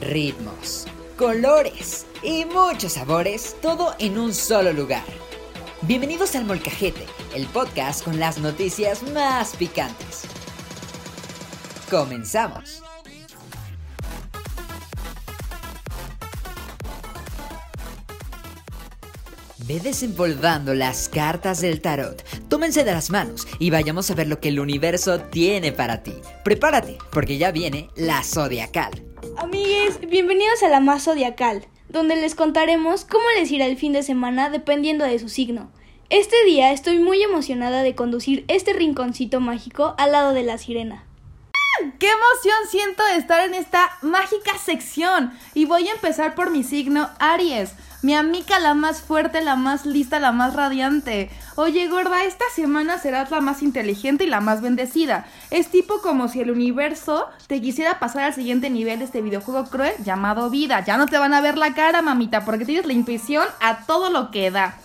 ritmos, colores y muchos sabores, todo en un solo lugar. Bienvenidos al Molcajete, el podcast con las noticias más picantes. Comenzamos. Ve desempolvando las cartas del tarot. Tómense de las manos y vayamos a ver lo que el universo tiene para ti. Prepárate, porque ya viene la zodiacal. Amigues, bienvenidos a la más zodiacal, donde les contaremos cómo les irá el fin de semana dependiendo de su signo. Este día estoy muy emocionada de conducir este rinconcito mágico al lado de la sirena. ¡Qué emoción siento de estar en esta mágica sección! Y voy a empezar por mi signo Aries. Mi amiga la más fuerte, la más lista, la más radiante. Oye, gorda, esta semana serás la más inteligente y la más bendecida. Es tipo como si el universo te quisiera pasar al siguiente nivel de este videojuego cruel llamado vida. Ya no te van a ver la cara, mamita, porque tienes la intuición a todo lo que da.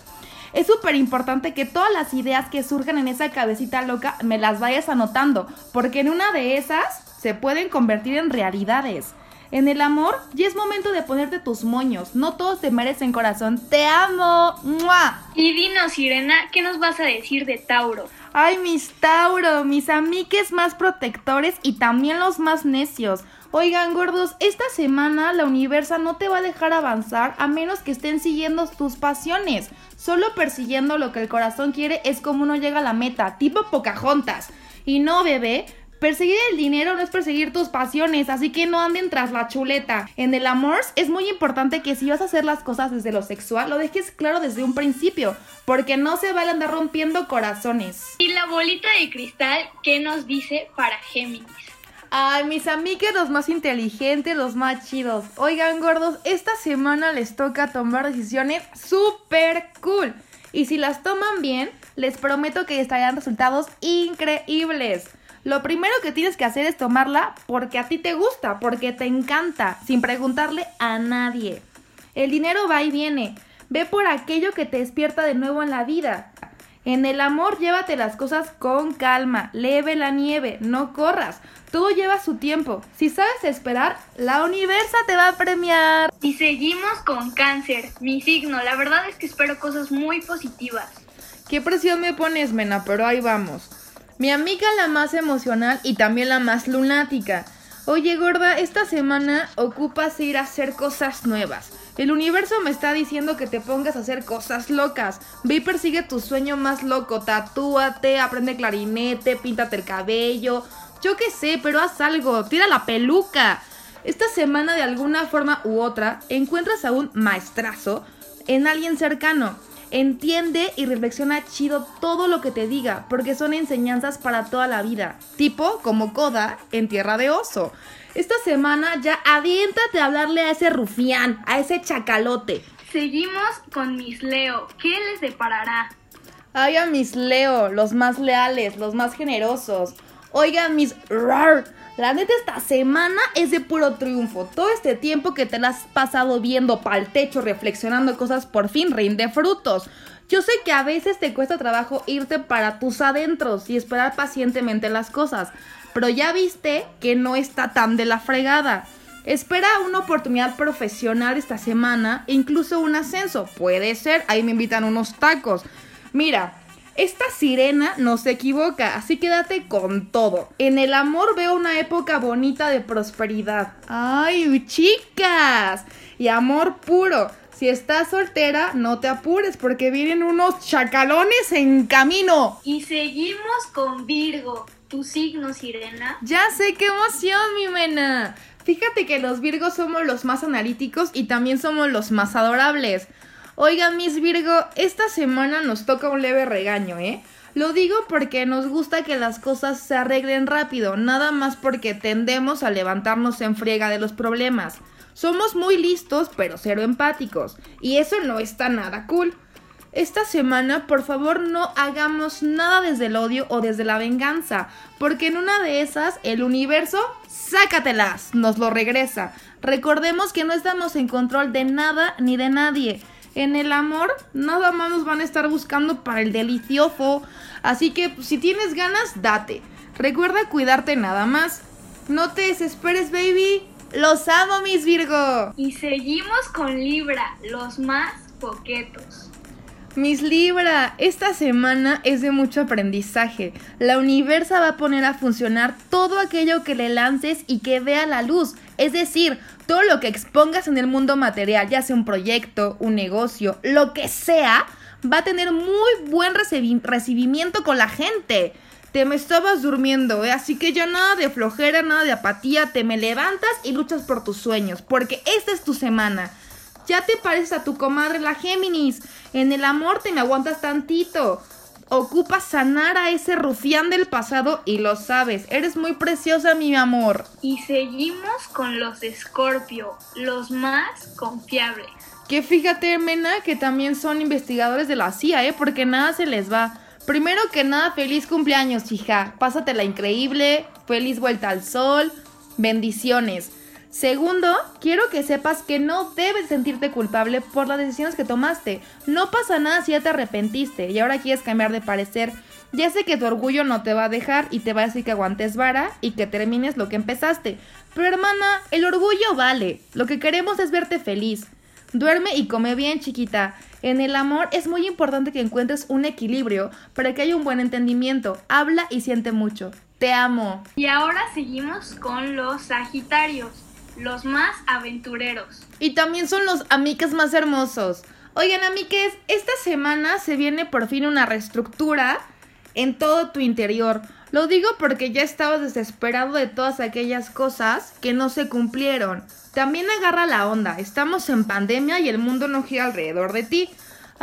Es súper importante que todas las ideas que surjan en esa cabecita loca me las vayas anotando, porque en una de esas se pueden convertir en realidades. En el amor, ya es momento de ponerte tus moños. No todos te merecen corazón. ¡Te amo! ¡Mua! Y dinos, Sirena, ¿qué nos vas a decir de Tauro? Ay, mis Tauro, mis amiques más protectores y también los más necios. Oigan, gordos, esta semana la universa no te va a dejar avanzar a menos que estén siguiendo tus pasiones. Solo persiguiendo lo que el corazón quiere es como uno llega a la meta, tipo Pocahontas. Y no, bebé, Perseguir el dinero no es perseguir tus pasiones, así que no anden tras la chuleta. En el amor es muy importante que si vas a hacer las cosas desde lo sexual, lo dejes claro desde un principio, porque no se vale andar rompiendo corazones. Y la bolita de cristal, ¿qué nos dice para Géminis? Ay, mis amigos, los más inteligentes, los más chidos. Oigan, gordos, esta semana les toca tomar decisiones súper cool. Y si las toman bien, les prometo que estarán resultados increíbles. Lo primero que tienes que hacer es tomarla porque a ti te gusta, porque te encanta, sin preguntarle a nadie. El dinero va y viene. Ve por aquello que te despierta de nuevo en la vida. En el amor llévate las cosas con calma, leve la nieve, no corras. Todo lleva su tiempo. Si sabes esperar, la universa te va a premiar. Y seguimos con cáncer, mi signo. La verdad es que espero cosas muy positivas. ¿Qué presión me pones, Mena? Pero ahí vamos. Mi amiga la más emocional y también la más lunática. Oye gorda, esta semana ocupas ir a hacer cosas nuevas. El universo me está diciendo que te pongas a hacer cosas locas. Ve y persigue tu sueño más loco. Tatúate, aprende clarinete, píntate el cabello. Yo qué sé, pero haz algo. Tira la peluca. Esta semana de alguna forma u otra encuentras a un maestrazo en alguien cercano. Entiende y reflexiona chido todo lo que te diga, porque son enseñanzas para toda la vida. Tipo como Coda en Tierra de Oso. Esta semana ya aviéntate a hablarle a ese rufián, a ese chacalote. Seguimos con mis Leo. ¿Qué les deparará? Ay, a mis Leo, los más leales, los más generosos. Oigan, mis rar, la neta esta semana es de puro triunfo. Todo este tiempo que te la has pasado viendo pa'l techo, reflexionando cosas, por fin rinde frutos. Yo sé que a veces te cuesta trabajo irte para tus adentros y esperar pacientemente las cosas, pero ya viste que no está tan de la fregada. Espera una oportunidad profesional esta semana, incluso un ascenso. Puede ser, ahí me invitan unos tacos. Mira, esta sirena no se equivoca, así quédate con todo. En el amor veo una época bonita de prosperidad. ¡Ay, chicas! Y amor puro. Si estás soltera, no te apures porque vienen unos chacalones en camino. Y seguimos con Virgo. ¿Tu signo, Sirena? Ya sé qué emoción, mi mena. Fíjate que los Virgos somos los más analíticos y también somos los más adorables. Oigan, Miss Virgo, esta semana nos toca un leve regaño, ¿eh? Lo digo porque nos gusta que las cosas se arreglen rápido, nada más porque tendemos a levantarnos en friega de los problemas. Somos muy listos, pero cero empáticos, y eso no está nada cool. Esta semana, por favor, no hagamos nada desde el odio o desde la venganza, porque en una de esas, el universo, sácatelas, nos lo regresa. Recordemos que no estamos en control de nada ni de nadie. En el amor, nada más nos van a estar buscando para el delicioso. Así que pues, si tienes ganas, date. Recuerda cuidarte nada más. No te desesperes, baby. Los amo, mis Virgo. Y seguimos con Libra, los más coquetos. Mis Libra, esta semana es de mucho aprendizaje. La universa va a poner a funcionar todo aquello que le lances y que vea la luz. Es decir, todo lo que expongas en el mundo material, ya sea un proyecto, un negocio, lo que sea, va a tener muy buen recibimiento con la gente. Te me estabas durmiendo, ¿eh? así que ya nada de flojera, nada de apatía, te me levantas y luchas por tus sueños, porque esta es tu semana. Ya te pareces a tu comadre la Géminis. En el amor te me aguantas tantito. Ocupas sanar a ese rufián del pasado y lo sabes. Eres muy preciosa, mi amor. Y seguimos con los Escorpio, los más confiables. Que fíjate, Mena, que también son investigadores de la CIA, ¿eh? Porque nada se les va. Primero que nada, feliz cumpleaños, hija. Pásatela increíble. Feliz vuelta al sol. Bendiciones. Segundo, quiero que sepas que no debes sentirte culpable por las decisiones que tomaste. No pasa nada si ya te arrepentiste y ahora quieres cambiar de parecer. Ya sé que tu orgullo no te va a dejar y te va a decir que aguantes vara y que termines lo que empezaste. Pero hermana, el orgullo vale. Lo que queremos es verte feliz. Duerme y come bien, chiquita. En el amor es muy importante que encuentres un equilibrio para que haya un buen entendimiento. Habla y siente mucho. Te amo. Y ahora seguimos con los Sagitarios los más aventureros. Y también son los amiques más hermosos. Oigan, amiques, esta semana se viene por fin una reestructura en todo tu interior. Lo digo porque ya estabas desesperado de todas aquellas cosas que no se cumplieron. También agarra la onda, estamos en pandemia y el mundo no gira alrededor de ti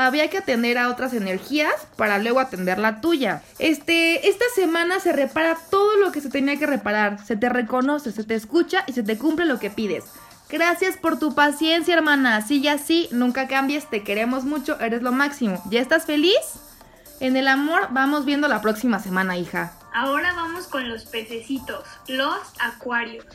había que atender a otras energías para luego atender la tuya. Este, esta semana se repara todo lo que se tenía que reparar, se te reconoce, se te escucha y se te cumple lo que pides. Gracias por tu paciencia, hermana. Sigue así, nunca cambies, te queremos mucho, eres lo máximo. ¿Ya estás feliz? En el amor vamos viendo la próxima semana, hija. Ahora vamos con los pececitos, los acuarios.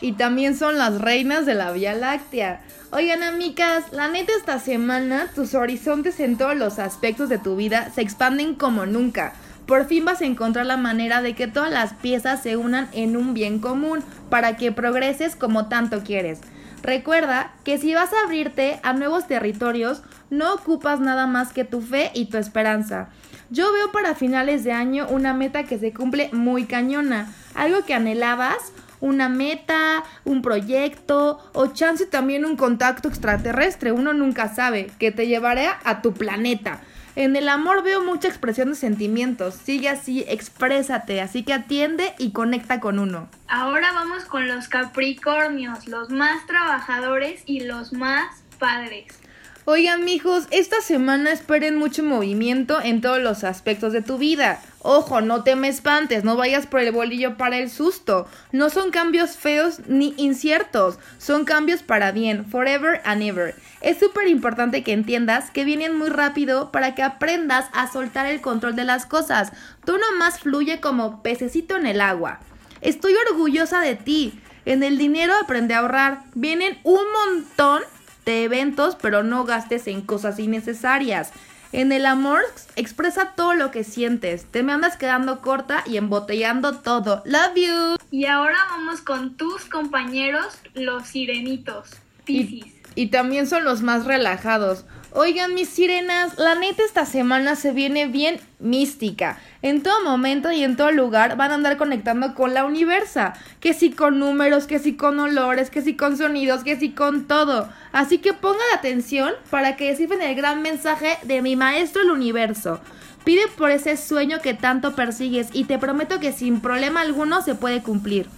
Y también son las reinas de la Vía Láctea. Oigan, amigas, la neta esta semana tus horizontes en todos los aspectos de tu vida se expanden como nunca. Por fin vas a encontrar la manera de que todas las piezas se unan en un bien común para que progreses como tanto quieres. Recuerda que si vas a abrirte a nuevos territorios, no ocupas nada más que tu fe y tu esperanza. Yo veo para finales de año una meta que se cumple muy cañona, algo que anhelabas una meta, un proyecto o chance también un contacto extraterrestre, uno nunca sabe, que te llevará a tu planeta. En el amor veo mucha expresión de sentimientos. Sigue así, exprésate, así que atiende y conecta con uno. Ahora vamos con los Capricornios, los más trabajadores y los más padres. Oigan, mijos, esta semana esperen mucho movimiento en todos los aspectos de tu vida. Ojo, no te me espantes, no vayas por el bolillo para el susto. No son cambios feos ni inciertos, son cambios para bien, forever and ever. Es súper importante que entiendas que vienen muy rápido para que aprendas a soltar el control de las cosas. Tú nomás fluye como pececito en el agua. Estoy orgullosa de ti. En el dinero aprende a ahorrar. Vienen un montón de eventos, pero no gastes en cosas innecesarias. En el amor, expresa todo lo que sientes. Te me andas quedando corta y embotellando todo. Love you. Y ahora vamos con tus compañeros, los sirenitos. Piscis. Y también son los más relajados. Oigan, mis sirenas, la neta esta semana se viene bien mística. En todo momento y en todo lugar van a andar conectando con la universa. Que si con números, que si con olores, que si con sonidos, que si con todo. Así que pongan atención para que descifren el gran mensaje de mi maestro el universo. Pide por ese sueño que tanto persigues y te prometo que sin problema alguno se puede cumplir.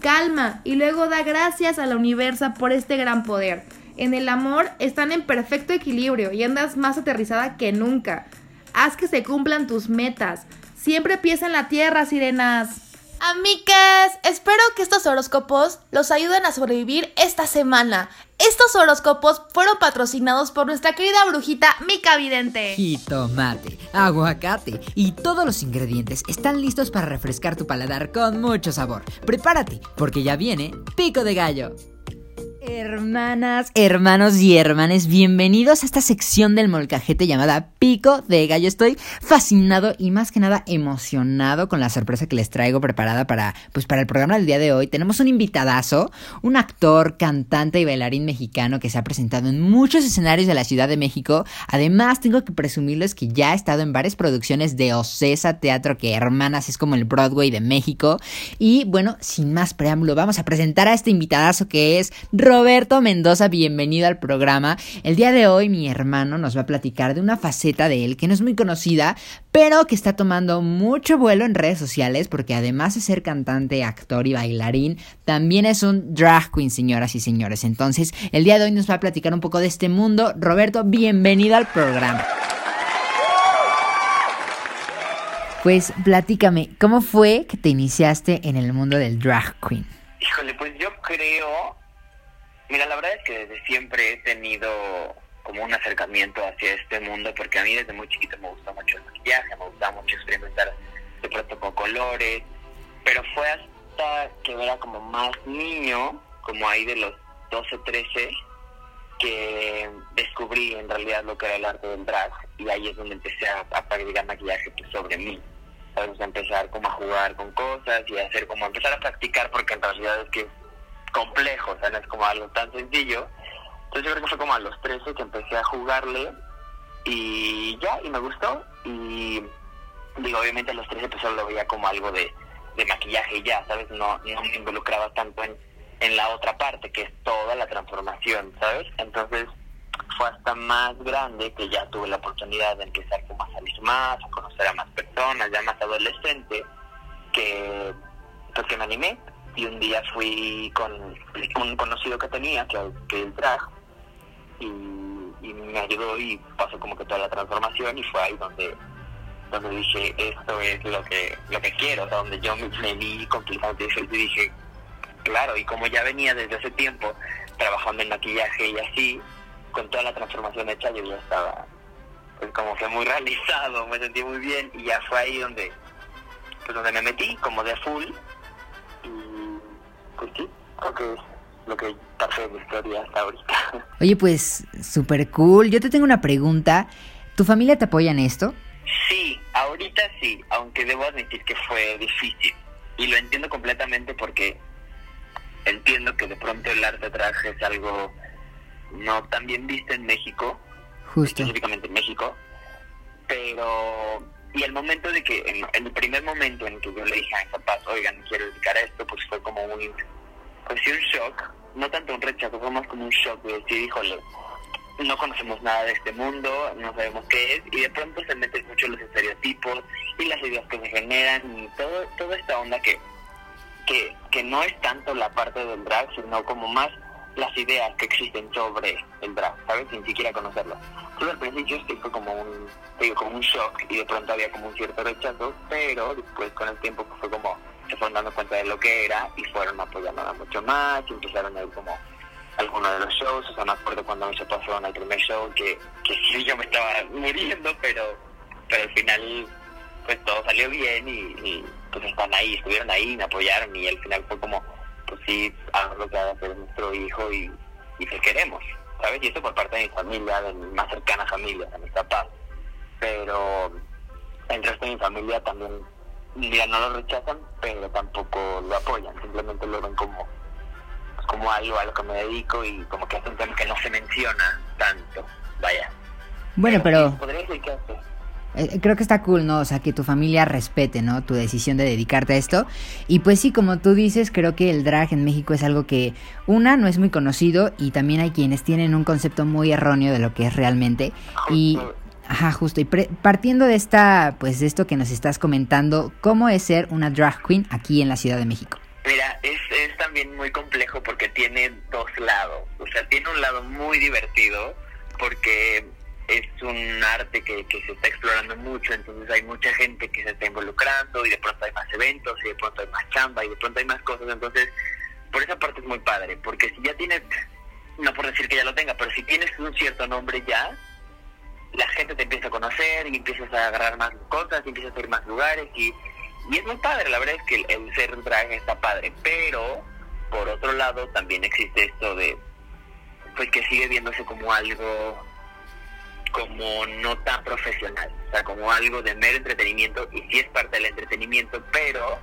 Calma y luego da gracias a la universa por este gran poder en el amor están en perfecto equilibrio y andas más aterrizada que nunca. Haz que se cumplan tus metas. Siempre piensa en la tierra, sirenas. Amigas, espero que estos horóscopos los ayuden a sobrevivir esta semana. Estos horóscopos fueron patrocinados por nuestra querida brujita Mica Vidente. Jitomate, aguacate y todos los ingredientes están listos para refrescar tu paladar con mucho sabor. Prepárate, porque ya viene Pico de Gallo. Hermanas, hermanos y hermanes, bienvenidos a esta sección del molcajete llamada Pico de Gallo. Estoy fascinado y más que nada emocionado con la sorpresa que les traigo preparada para, pues, para el programa del día de hoy. Tenemos un invitadazo, un actor, cantante y bailarín mexicano que se ha presentado en muchos escenarios de la Ciudad de México. Además, tengo que presumirles que ya ha estado en varias producciones de Ocesa Teatro, que hermanas es como el Broadway de México. Y bueno, sin más preámbulo, vamos a presentar a este invitadazo que es Roberto Mendoza, bienvenido al programa. El día de hoy mi hermano nos va a platicar de una faceta de él que no es muy conocida, pero que está tomando mucho vuelo en redes sociales porque además de ser cantante, actor y bailarín, también es un drag queen, señoras y señores. Entonces, el día de hoy nos va a platicar un poco de este mundo. Roberto, bienvenido al programa. Pues platícame, ¿cómo fue que te iniciaste en el mundo del drag queen? Híjole, pues yo creo Mira, la verdad es que desde siempre he tenido como un acercamiento hacia este mundo, porque a mí desde muy chiquito me gusta mucho el maquillaje, me gusta mucho experimentar de pronto con colores, pero fue hasta que era como más niño, como ahí de los 12, 13, que descubrí en realidad lo que era el arte del drag, y ahí es donde empecé a, a practicar maquillaje pues, sobre mí. A empezar como a jugar con cosas y a hacer como, empezar a practicar, porque en realidad es que complejo, o sea, no es como algo tan sencillo. Entonces yo creo que fue como a los 13 que empecé a jugarle y ya, y me gustó. Y digo, obviamente a los 13 pues solo lo veía como algo de, de maquillaje y ya, ¿sabes? No, no me involucraba tanto en, en la otra parte, que es toda la transformación, ¿sabes? Entonces fue hasta más grande que ya tuve la oportunidad de empezar como a salir más, a conocer a más personas, ya más adolescente, que pues que me animé y un día fui con un conocido que tenía, que, que el drag, y, me ayudó y pasó como que toda la transformación y fue ahí donde donde dije, esto es lo que lo que quiero, donde yo me, me vi completamente y dije, claro, y como ya venía desde hace tiempo trabajando en maquillaje y así, con toda la transformación hecha, yo ya estaba pues como que muy realizado, me sentí muy bien y ya fue ahí donde pues donde me metí como de full pues sí, creo que es lo que mi historia hasta ahorita. Oye, pues súper cool. Yo te tengo una pregunta. ¿Tu familia te apoya en esto? Sí, ahorita sí, aunque debo admitir que fue difícil. Y lo entiendo completamente porque entiendo que de pronto el arte traje es algo no tan bien visto en México, Justo. específicamente en México, pero y el momento de que, en, en, el primer momento en que yo le dije a mis papás, oigan, quiero dedicar a esto, pues fue como un, pues sí, un shock, no tanto un rechazo, fue más como un shock de decir, híjole, no conocemos nada de este mundo, no sabemos qué es, y de pronto se meten mucho los estereotipos y las ideas que se generan y todo, toda esta onda que, que, que no es tanto la parte del drag, sino como más las ideas que existen sobre el drag, ¿sabes? Sin siquiera conocerlo. Al principio sí como un, digo, como un shock y de pronto había como un cierto rechazo, pero después con el tiempo fue como se fueron dando cuenta de lo que era y fueron apoyándola mucho más y empezaron a ir como algunos de los shows, o sea, me acuerdo cuando se pasó en el primer show que, que sí yo me estaba muriendo, pero, pero al final pues todo salió bien y, y pues están ahí, estuvieron ahí, me apoyaron y al final fue como pues sí, hago lo que ha de hacer nuestro hijo y, y que queremos, ¿sabes? Y esto por parte de mi familia, de mi más cercana familia, de mis papás. Pero el resto de mi familia también, ya no lo rechazan, pero tampoco lo apoyan, simplemente lo ven como, pues, como algo a lo que me dedico y como que es un tema que no se menciona tanto, vaya. Bueno, pero... Sí, podría decir que hace. Eh, creo que está cool, ¿no? O sea, que tu familia respete, ¿no? Tu decisión de dedicarte a esto. Y pues sí, como tú dices, creo que el drag en México es algo que, una, no es muy conocido y también hay quienes tienen un concepto muy erróneo de lo que es realmente. Y, ajá, justo. Y partiendo de esta, pues de esto que nos estás comentando, ¿cómo es ser una drag queen aquí en la Ciudad de México? Mira, es, es también muy complejo porque tiene dos lados. O sea, tiene un lado muy divertido porque es un arte que, que, se está explorando mucho, entonces hay mucha gente que se está involucrando y de pronto hay más eventos y de pronto hay más chamba y de pronto hay más cosas, entonces por esa parte es muy padre, porque si ya tienes, no por decir que ya lo tenga, pero si tienes un cierto nombre ya, la gente te empieza a conocer y empiezas a agarrar más cosas y empiezas a ir más lugares y, y es muy padre, la verdad es que el, el ser drag está padre, pero por otro lado también existe esto de pues que sigue viéndose como algo como no tan profesional, o sea, como algo de mero entretenimiento, y sí es parte del entretenimiento, pero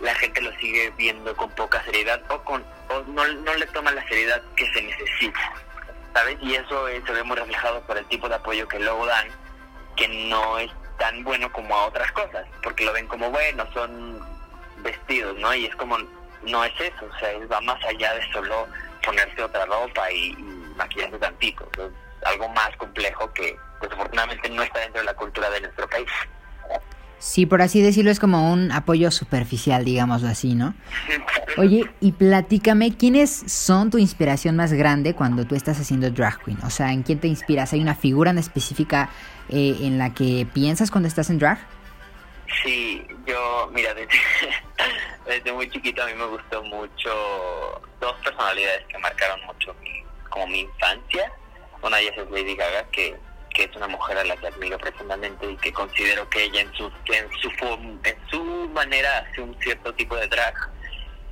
la gente lo sigue viendo con poca seriedad o con o no, no le toma la seriedad que se necesita, ¿sabes? Y eso se ve muy reflejado por el tipo de apoyo que luego dan, que no es tan bueno como a otras cosas, porque lo ven como bueno, son vestidos, ¿no? Y es como, no es eso, o sea, va más allá de solo ponerse otra ropa y, y maquillarse tantito, es algo más complejo que desafortunadamente no está dentro de la cultura de nuestro país. Sí, por así decirlo, es como un apoyo superficial, digámoslo así, ¿no? Oye, y platícame, ¿quiénes son tu inspiración más grande cuando tú estás haciendo drag queen? O sea, ¿en quién te inspiras? ¿Hay una figura en específica eh, en la que piensas cuando estás en drag? Sí, yo, mira, desde, desde muy chiquito a mí me gustó mucho dos personalidades que marcaron mucho mi, como mi infancia. Una de ellas es Lady Gaga, que que es una mujer a la que admiro profundamente y que considero que ella en su en su en su manera hace un cierto tipo de drag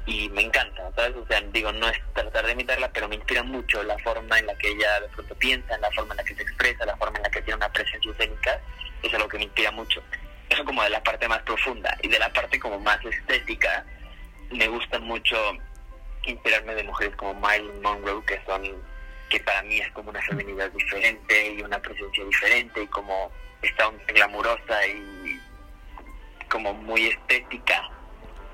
y me encanta, ¿sabes? Digo, no es tratar de imitarla, pero me inspira mucho la forma en la que ella de pronto piensa, la forma en la que se expresa, la forma en la que tiene una presencia escénica, es algo que me inspira mucho. Eso como de la parte más profunda y de la parte como más estética, me gusta mucho inspirarme de mujeres como Marilyn Monroe, que son que para mí es como una feminidad diferente y una presencia diferente y como está un glamurosa y como muy estética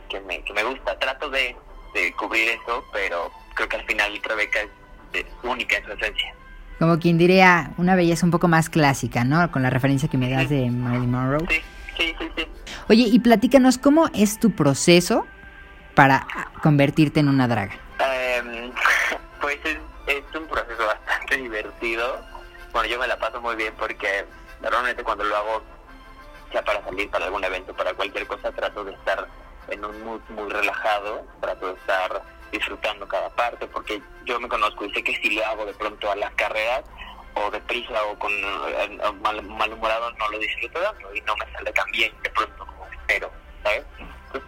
que me, que me gusta. Trato de, de cubrir eso, pero creo que al final Rebeca es, es única en su esencia. Como quien diría, una belleza un poco más clásica, ¿no? Con la referencia que me das de Marilyn Monroe. Sí, sí, sí, sí. Oye, y platícanos, ¿cómo es tu proceso para convertirte en una draga? Em, bastante divertido. Bueno, yo me la paso muy bien porque normalmente cuando lo hago, ya para salir para algún evento, para cualquier cosa, trato de estar en un mood muy relajado, trato de estar disfrutando cada parte, porque yo me conozco y sé que si lo hago de pronto a las carreras o deprisa o con eh, mal, malhumorado no lo disfruto tanto y no me sale tan bien de pronto como espero, ¿sabes?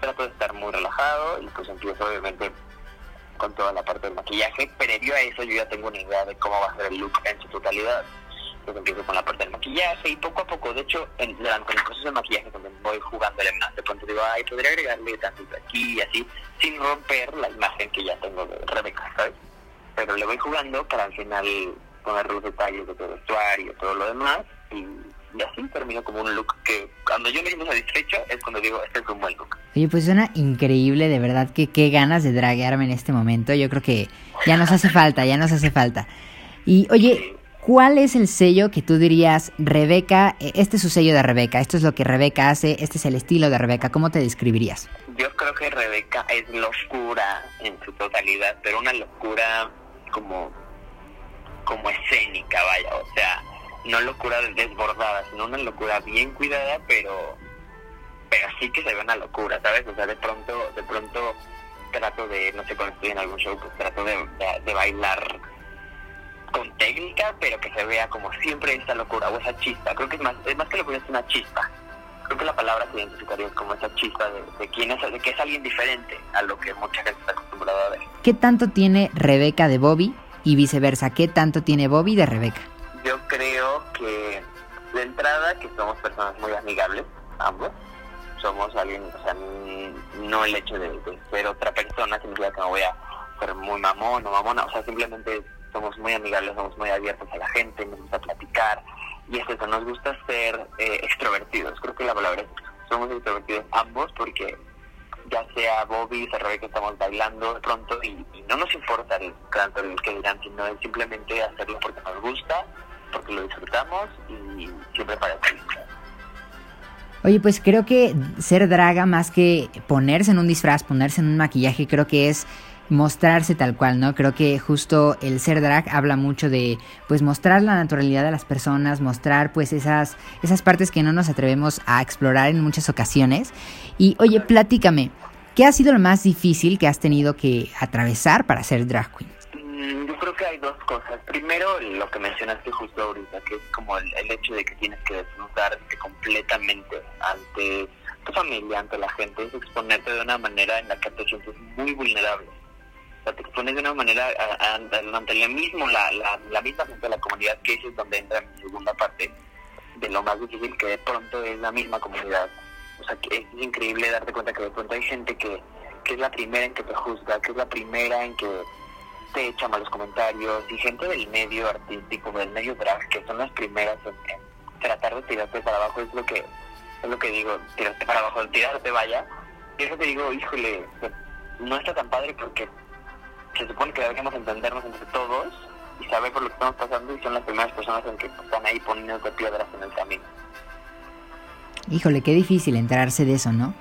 Trato de estar muy relajado y pues empiezo obviamente con toda la parte del maquillaje. Previo a eso yo ya tengo una idea de cómo va a ser el look en su totalidad. Entonces empiezo con la parte del maquillaje y poco a poco, de hecho, en, el proceso de maquillaje donde voy jugándole más, de pronto digo, ay, podría agregarle tantito aquí y así, sin romper la imagen que ya tengo de Rebeca, ¿sabes? Pero le voy jugando para al final poner los detalles de todo el vestuario, todo lo demás y y así termino como un look que cuando yo me siento satisfecho es cuando digo, este es un buen look. Oye, pues suena increíble, de verdad que qué ganas de draguearme en este momento. Yo creo que ya nos hace falta, ya nos hace falta. Y oye, ¿cuál es el sello que tú dirías, Rebeca, este es su sello de Rebeca, esto es lo que Rebeca hace, este es el estilo de Rebeca, ¿cómo te describirías? Yo creo que Rebeca es locura en su totalidad, pero una locura como, como escénica, vaya, o sea no locura desbordada, sino una locura bien cuidada, pero pero sí que se ve una locura, ¿sabes? O sea, de pronto, de pronto trato de, no sé, cuando estoy en algún show, pues trato de, de, bailar con técnica, pero que se vea como siempre esa locura o esa chispa. Creo que es más, es más que locura, es una chispa. Creo que la palabra que identificaría como esa chispa de, de quién es, de que es alguien diferente a lo que mucha gente está acostumbrada a ver. ¿Qué tanto tiene Rebeca de Bobby y viceversa? ¿Qué tanto tiene Bobby de Rebeca? Que somos personas muy amigables, ambos. Somos alguien, o sea, no el hecho de, ser otra persona significa que me voy a ser muy mamón o mamona, o sea, simplemente somos muy amigables, somos muy abiertos a la gente, nos gusta platicar y es eso, nos gusta ser eh, extrovertidos. Creo que la palabra es somos extrovertidos ambos porque ya sea Bobby, se que estamos bailando pronto y, y, no nos importa el tanto el que dirán, sino es simplemente hacerlo porque nos gusta, porque lo disfrutamos y siempre para. Oye, pues creo que ser draga más que ponerse en un disfraz, ponerse en un maquillaje, creo que es mostrarse tal cual, ¿no? Creo que justo el ser drag habla mucho de pues mostrar la naturalidad de las personas, mostrar pues esas esas partes que no nos atrevemos a explorar en muchas ocasiones. Y oye, platícame, ¿qué ha sido lo más difícil que has tenido que atravesar para ser drag queen? Hay dos cosas. Primero, lo que mencionaste justo ahorita, que es como el, hecho de que tienes que desnudarte completamente ante tu familia, ante la gente, es exponerte de una manera en la que te sientes muy vulnerable. sea, te expones de una manera ante la, mismo, la, la, misma gente de la comunidad, que es donde entra mi segunda parte de lo más difícil, que de pronto es la misma comunidad. O sea, que es increíble darte cuenta que de pronto hay gente que, que es la primera en que te juzga, que es la primera en que te echa malos comentarios, y gente del medio artístico, del medio drag, que son las primeras en, tratar de tirarte para abajo, es lo que es lo que digo, tirarte para abajo, tirarte vaya. Y eso te digo, híjole, no está tan padre porque se supone que deberíamos entendernos entre todos y saber por lo que estamos pasando y son las primeras personas en que están ahí poniendo piedras en el camino. Híjole, qué difícil enterarse de eso, ¿no?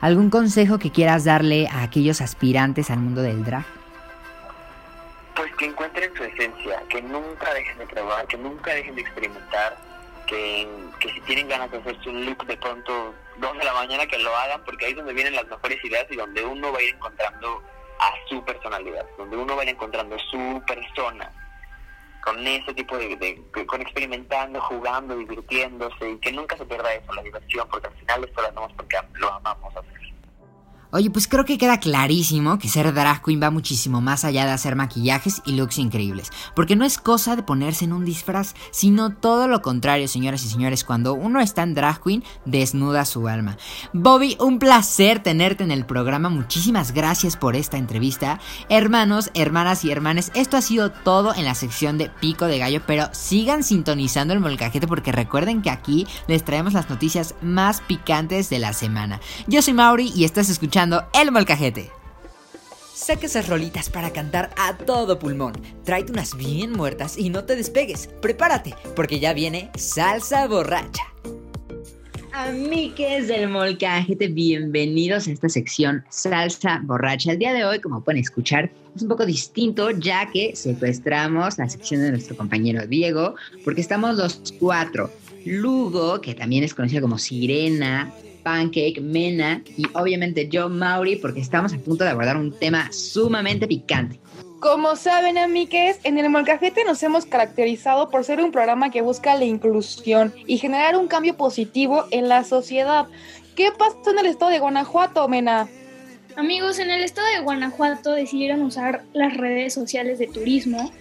¿Algún consejo que quieras darle a aquellos aspirantes al mundo del drag? Que encuentren su esencia, que nunca dejen de probar, que nunca dejen de experimentar, que, que si tienen ganas de hacerse un look de pronto dos de la mañana que lo hagan, porque ahí es donde vienen las mejores ideas y donde uno va a ir encontrando a su personalidad, donde uno va a ir encontrando su persona, con ese tipo de, con experimentando, jugando, divirtiéndose y que nunca se pierda eso, la diversión, porque al final esto lo hacemos porque lo amamos hacer. Oye, pues creo que queda clarísimo que ser drag queen va muchísimo más allá de hacer maquillajes y looks increíbles, porque no es cosa de ponerse en un disfraz, sino todo lo contrario, señoras y señores, cuando uno está en drag queen, desnuda su alma. Bobby, un placer tenerte en el programa, muchísimas gracias por esta entrevista. Hermanos, hermanas y hermanes, esto ha sido todo en la sección de Pico de Gallo, pero sigan sintonizando el molcajete porque recuerden que aquí les traemos las noticias más picantes de la semana. Yo soy Mauri y estás escuchando el molcajete. Saca esas rolitas para cantar a todo pulmón. Tráete unas bien muertas y no te despegues. Prepárate, porque ya viene salsa borracha. Amigues del molcajete, bienvenidos a esta sección salsa borracha. El día de hoy, como pueden escuchar, es un poco distinto ya que secuestramos la sección de nuestro compañero Diego, porque estamos los cuatro. Lugo, que también es conocido como Sirena, Pancake, Mena y obviamente yo, Mauri, porque estamos a punto de abordar un tema sumamente picante. Como saben, amigues, en el Molcajete nos hemos caracterizado por ser un programa que busca la inclusión y generar un cambio positivo en la sociedad. ¿Qué pasó en el estado de Guanajuato, Mena? Amigos, en el estado de Guanajuato decidieron usar las redes sociales de turismo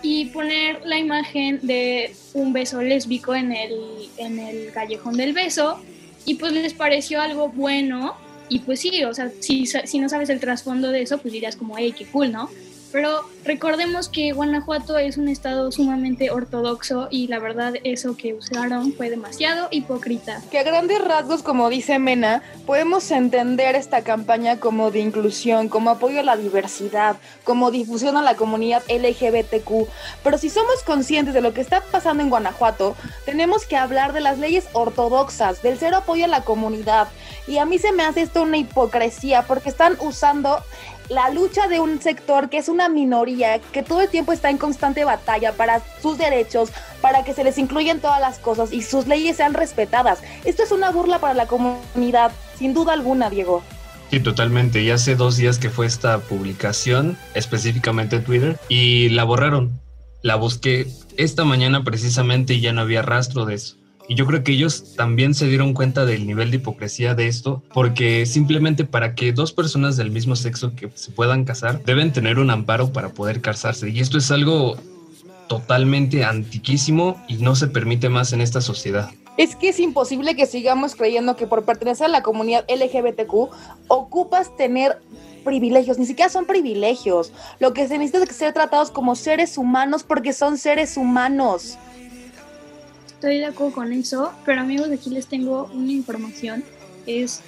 y poner la imagen de un beso lésbico en el, en el callejón del beso y pues les pareció algo bueno y pues sí, o sea, si, si no sabes el trasfondo de eso, pues dirías como, hey, qué cool, ¿no? Pero recordemos que Guanajuato es un estado sumamente ortodoxo y la verdad eso que usaron fue demasiado hipócrita. Que a grandes rasgos, como dice Mena, podemos entender esta campaña como de inclusión, como apoyo a la diversidad, como difusión a la comunidad LGBTQ. Pero si somos conscientes de lo que está pasando en Guanajuato, tenemos que hablar de las leyes ortodoxas, del cero apoyo a la comunidad. Y a mí se me hace esto una hipocresía porque están usando la lucha de un sector que es una minoría, que todo el tiempo está en constante batalla para sus derechos, para que se les incluyan todas las cosas y sus leyes sean respetadas. Esto es una burla para la comunidad, sin duda alguna, Diego. Sí, totalmente. Y hace dos días que fue esta publicación, específicamente en Twitter, y la borraron. La busqué esta mañana precisamente y ya no había rastro de eso. Y yo creo que ellos también se dieron cuenta del nivel de hipocresía de esto, porque simplemente para que dos personas del mismo sexo que se puedan casar, deben tener un amparo para poder casarse. Y esto es algo totalmente antiquísimo y no se permite más en esta sociedad. Es que es imposible que sigamos creyendo que por pertenecer a la comunidad LGBTQ ocupas tener privilegios, ni siquiera son privilegios. Lo que se necesita es ser tratados como seres humanos porque son seres humanos estoy de acuerdo con eso, pero amigos, aquí les tengo una información, es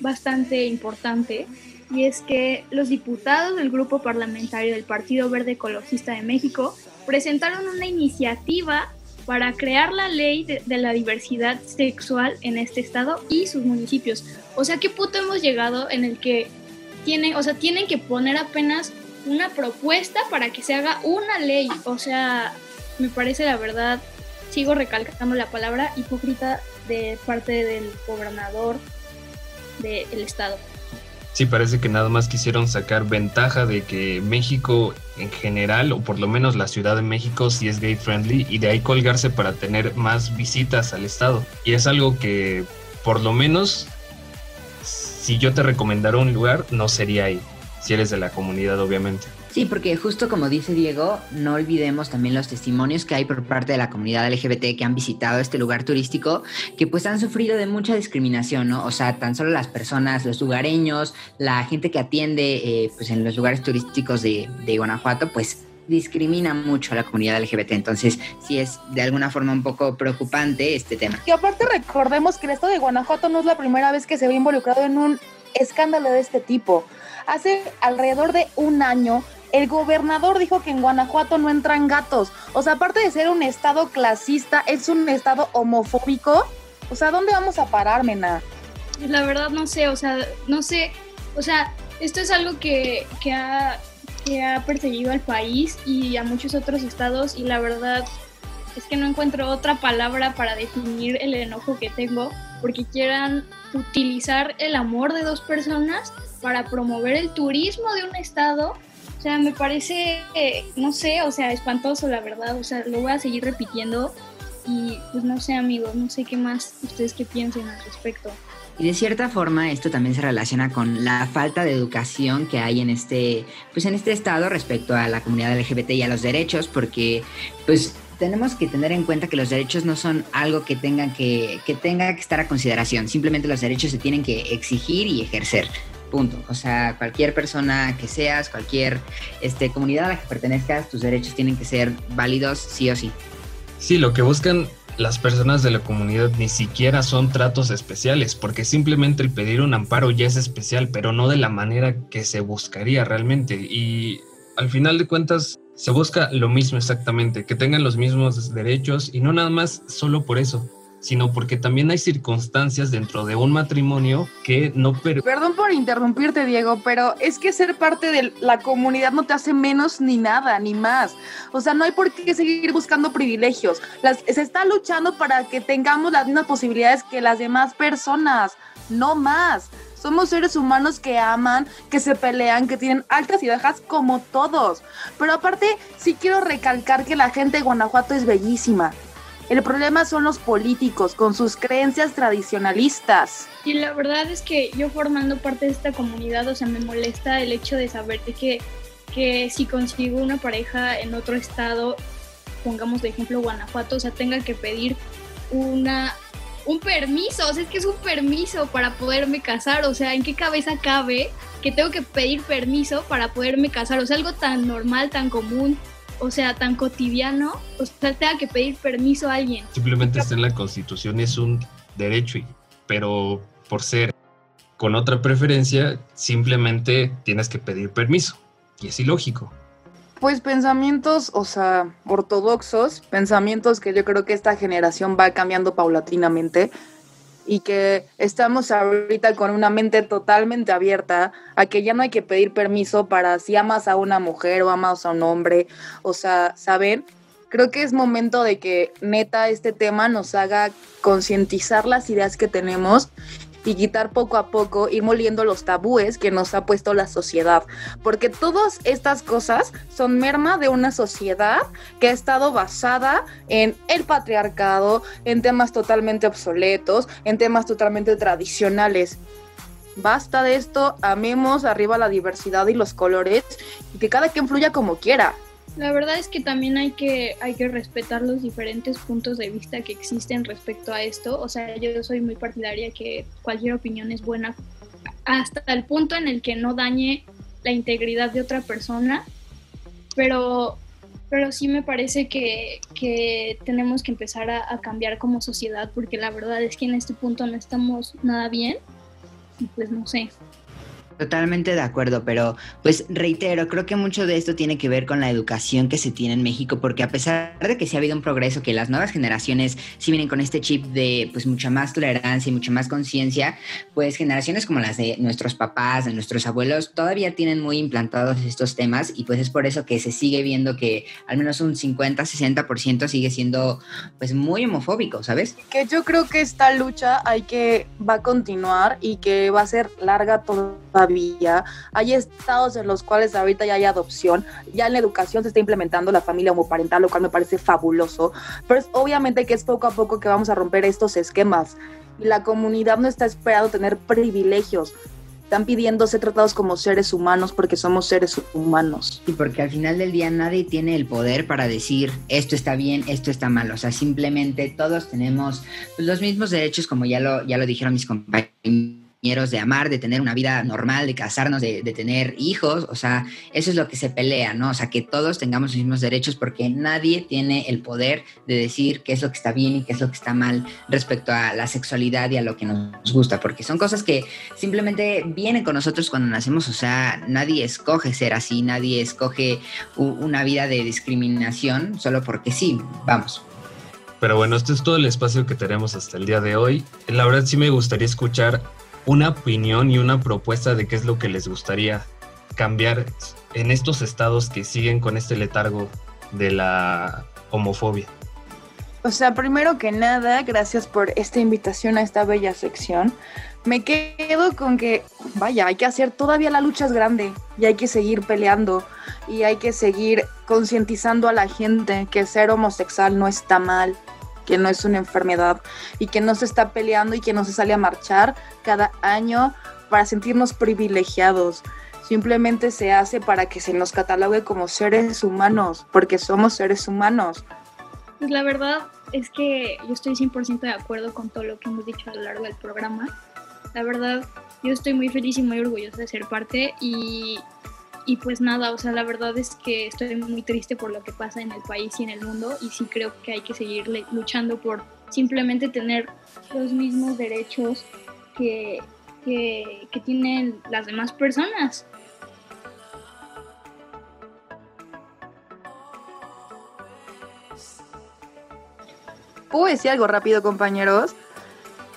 bastante importante, y es que los diputados del grupo parlamentario del Partido Verde Ecologista de México presentaron una iniciativa para crear la ley de, la diversidad sexual en este estado y sus municipios. O sea, ¿qué puto hemos llegado en el que tienen, o sea, tienen que poner apenas una propuesta para que se haga una ley? O sea, me parece la verdad sigo recalcando la palabra hipócrita de parte del gobernador del estado. Sí, parece que nada más quisieron sacar ventaja de que México en general, o por lo menos la Ciudad de México, sí es gay friendly, y de ahí colgarse para tener más visitas al estado. Y es algo que, por lo menos, si yo te recomendara un lugar, no sería ahí, si eres de la comunidad, obviamente. Sí, porque justo como dice Diego, no olvidemos también los testimonios que hay por parte de la comunidad LGBT que han visitado este lugar turístico, que pues han sufrido de mucha discriminación, ¿no? O sea, tan solo las personas, los lugareños, la gente que atiende eh, pues en los lugares turísticos de, de Guanajuato, pues discrimina mucho a la comunidad LGBT. Entonces, sí es de alguna forma un poco preocupante este tema. Y aparte recordemos que el estado de Guanajuato no es la primera vez que se ve involucrado en un escándalo de este tipo. Hace alrededor de un año, el gobernador dijo que en Guanajuato no entran gatos. O sea, aparte de ser un estado clasista, es un estado homofóbico. O sea, ¿dónde vamos a parar, Mena? La verdad no sé, o sea, no sé, o sea, esto es algo que, que ha que ha perseguido al país y a muchos otros estados y la verdad es que no encuentro otra palabra para definir el enojo que tengo porque quieran utilizar el amor de dos personas para promover el turismo de un estado. O sea, me parece, no sé, o sea, espantoso la verdad. O sea, lo voy a seguir repitiendo y pues no sé amigos, no sé qué más ustedes qué piensen al respecto. Y de cierta forma esto también se relaciona con la falta de educación que hay en este, pues en este estado respecto a la comunidad LGBT y a los derechos, porque pues tenemos que tener en cuenta que los derechos no son algo que tengan que, que tenga que estar a consideración, simplemente los derechos se tienen que exigir y ejercer. Punto. O sea, cualquier persona que seas, cualquier este, comunidad a la que pertenezcas, tus derechos tienen que ser válidos sí o sí. Sí, lo que buscan las personas de la comunidad ni siquiera son tratos especiales, porque simplemente el pedir un amparo ya es especial, pero no de la manera que se buscaría realmente. Y al final de cuentas se busca lo mismo exactamente, que tengan los mismos derechos y no nada más solo por eso, sino porque también hay circunstancias dentro de un matrimonio que no... Perdón por interrumpirte, Diego, pero es que ser parte de la comunidad no te hace menos ni nada, ni más. O sea, no hay por qué seguir buscando privilegios. Se está luchando para que tengamos las mismas posibilidades que las demás personas, no más. Somos seres humanos que aman, que se pelean, que tienen altas y bajas como todos. Pero aparte, sí quiero recalcar que la gente de Guanajuato es bellísima. El problema son los políticos con sus creencias tradicionalistas. Y la verdad es que yo formando parte de esta comunidad, o sea, me molesta el hecho de saber que, que si consigo una pareja en otro estado, pongamos de ejemplo Guanajuato, o sea, tenga que pedir una un permiso, o sea, es que es un permiso para poderme casar, o sea, ¿en qué cabeza cabe que tengo que pedir permiso para poderme casar? O sea, algo tan normal, tan común, o sea, tan cotidiano, o sea, tenga que pedir permiso a alguien. Simplemente está en la constitución, es un derecho, pero por ser con otra preferencia, simplemente tienes que pedir permiso. Y es ilógico. Pues pensamientos, o sea, ortodoxos, pensamientos que yo creo que esta generación va cambiando paulatinamente y que estamos ahorita con una mente totalmente abierta a que ya no hay que pedir permiso para si amas a una mujer o amas a un hombre, o sea, ¿saben? Creo que es momento de que neta este tema nos haga concientizar las ideas que tenemos y quitar poco a poco, ir moliendo los tabúes que nos ha puesto la sociedad. Porque todas estas cosas son merma de una sociedad que ha estado basada en el patriarcado, en temas totalmente obsoletos, en temas totalmente tradicionales. Basta de esto, amemos arriba la diversidad y los colores y que cada quien fluya como quiera. La verdad es que también hay que, hay que respetar los diferentes puntos de vista que existen respecto a esto. O sea, yo soy muy partidaria que cualquier opinión es buena hasta el punto en el que no dañe la integridad de otra persona. Pero, pero sí me parece que, que tenemos que empezar a, a cambiar como sociedad porque la verdad es que en este punto no estamos nada bien. Y pues no sé. Totalmente de acuerdo, pero pues reitero, creo que mucho de esto tiene que ver con la educación que se tiene en México, porque a pesar de que sí ha habido un progreso, que las nuevas generaciones sí vienen con este chip de pues mucha más tolerancia y mucha más conciencia, pues generaciones como las de nuestros papás, de nuestros abuelos, todavía tienen muy implantados estos temas y pues es por eso que se sigue viendo que al menos un 50-60% sigue siendo pues muy homofóbico, ¿sabes? Que yo creo que esta lucha hay que, va a continuar y que va a ser larga todavía hay estados en los cuales ahorita ya hay adopción, ya en la educación se está implementando la familia homoparental, lo cual me parece fabuloso, pero es obviamente que es poco a poco que vamos a romper estos esquemas y la comunidad no está esperando tener privilegios. están pidiendo ser tratados como seres humanos porque somos seres humanos. Y porque al final del día nadie tiene el poder para decir esto está bien, esto está mal. O sea, simplemente todos tenemos los mismos derechos como ya lo, ya lo dijeron mis compañeros de amar, de tener una vida normal, de casarnos, de, tener hijos, o sea, eso es lo que se pelea, ¿no? O sea, que todos tengamos los mismos derechos porque nadie tiene el poder de decir qué es lo que está bien y qué es lo que está mal respecto a la sexualidad y a lo que nos gusta, porque son cosas que simplemente vienen con nosotros cuando nacemos, o sea, nadie escoge ser así, nadie escoge una vida de discriminación solo porque sí, vamos. Pero bueno, este es todo el espacio que tenemos hasta el día de hoy. La verdad sí me gustaría escuchar una opinión y una propuesta de qué es lo que les gustaría cambiar en estos estados que siguen con este letargo de la homofobia. O sea, primero que nada, gracias por esta invitación a esta bella sección. Me quedo con que, vaya, hay que hacer, todavía la lucha es grande y hay que seguir peleando y hay que seguir concientizando a la gente que ser homosexual no está mal, que no es una enfermedad y que no se está peleando y que no se sale a marchar cada año para sentirnos privilegiados. Simplemente se hace para que se nos catalogue como seres humanos, porque somos seres humanos. Pues la verdad es que yo estoy 100% de acuerdo con todo lo que hemos dicho a lo largo del programa. La verdad, yo estoy muy feliz y muy orgullosa de ser parte y y pues nada, o sea, la verdad es que estoy muy triste por lo que pasa en el país y en el mundo y sí creo que hay que seguir luchando por simplemente tener los mismos derechos que, que, tienen las demás personas. ¿Puedo decir algo rápido, compañeros?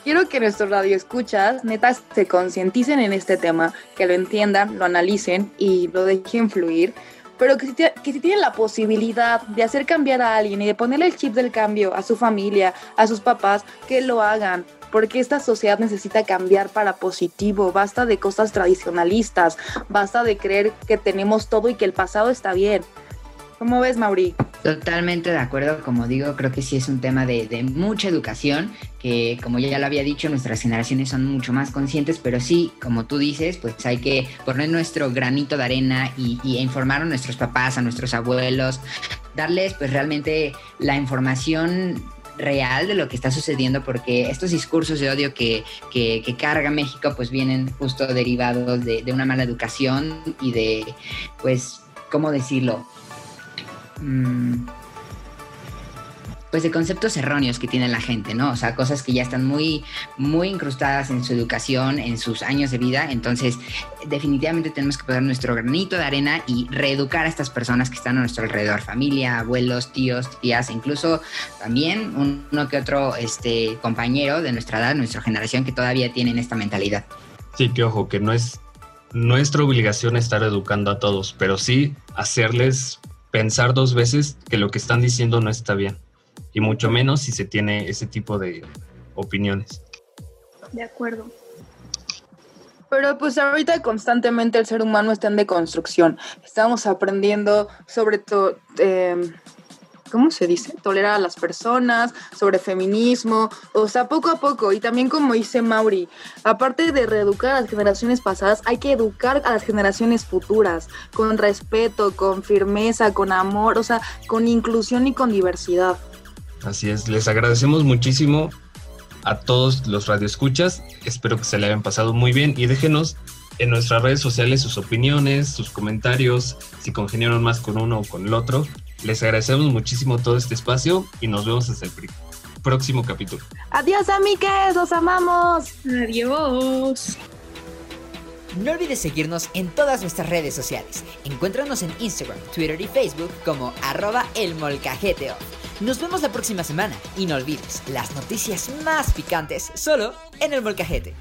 Quiero que nuestros radioescuchas, netas, se concienticen en este tema, que lo entiendan, lo analicen y lo dejen fluir, pero que si, que si tienen la posibilidad de hacer cambiar a alguien y de ponerle el chip del cambio a su familia, a sus papás, que lo hagan, porque esta sociedad necesita cambiar para positivo, basta de cosas tradicionalistas, basta de creer que tenemos todo y que el pasado está bien. ¿Cómo ves, Mauri? Totalmente de acuerdo, como digo, creo que sí es un tema de, mucha educación, que como ya lo había dicho, nuestras generaciones son mucho más conscientes, pero sí, como tú dices, pues hay que poner nuestro granito de arena y, informar a nuestros papás, a nuestros abuelos, darles pues realmente la información real de lo que está sucediendo porque estos discursos de odio que, carga México pues vienen justo derivados de, de, una mala educación y de pues, ¿cómo decirlo? Mm, pues de conceptos erróneos que tiene la gente, ¿no? O sea, cosas que ya están muy, muy incrustadas en su educación, en sus años de vida. Entonces, definitivamente tenemos que poner nuestro granito de arena y reeducar a estas personas que están a nuestro alrededor, familia, abuelos, tíos, tías, incluso también uno que otro este, compañero de nuestra edad, nuestra generación, que todavía tienen esta mentalidad. Sí, que ojo, que no es nuestra obligación estar educando a todos, pero sí hacerles pensar dos veces que lo que están diciendo no está bien. Y mucho menos si se tiene ese tipo de opiniones. De acuerdo. Pero pues ahorita constantemente el ser humano está en deconstrucción. Estamos aprendiendo sobre todo... Eh, ¿cómo se dice? Tolerar a las personas, sobre feminismo, o sea, poco a poco. Y también como dice Mauri, aparte de reeducar a las generaciones pasadas, hay que educar a las generaciones futuras, con respeto, con firmeza, con amor, o sea, con inclusión y con diversidad. Así es, les agradecemos muchísimo a todos los radioescuchas. Espero que se le hayan pasado muy bien y déjenos en nuestras redes sociales sus opiniones, sus comentarios, si congeniaron más con uno o con el otro. Les agradecemos muchísimo todo este espacio y nos vemos hasta el próximo capítulo. Adiós, amigues, los amamos. Adiós. No olvides seguirnos en todas nuestras redes sociales. Encuéntranos en Instagram, Twitter y Facebook como arroba elmolcajeteo. Nos vemos la próxima semana y no olvides las noticias más picantes solo en el molcajete.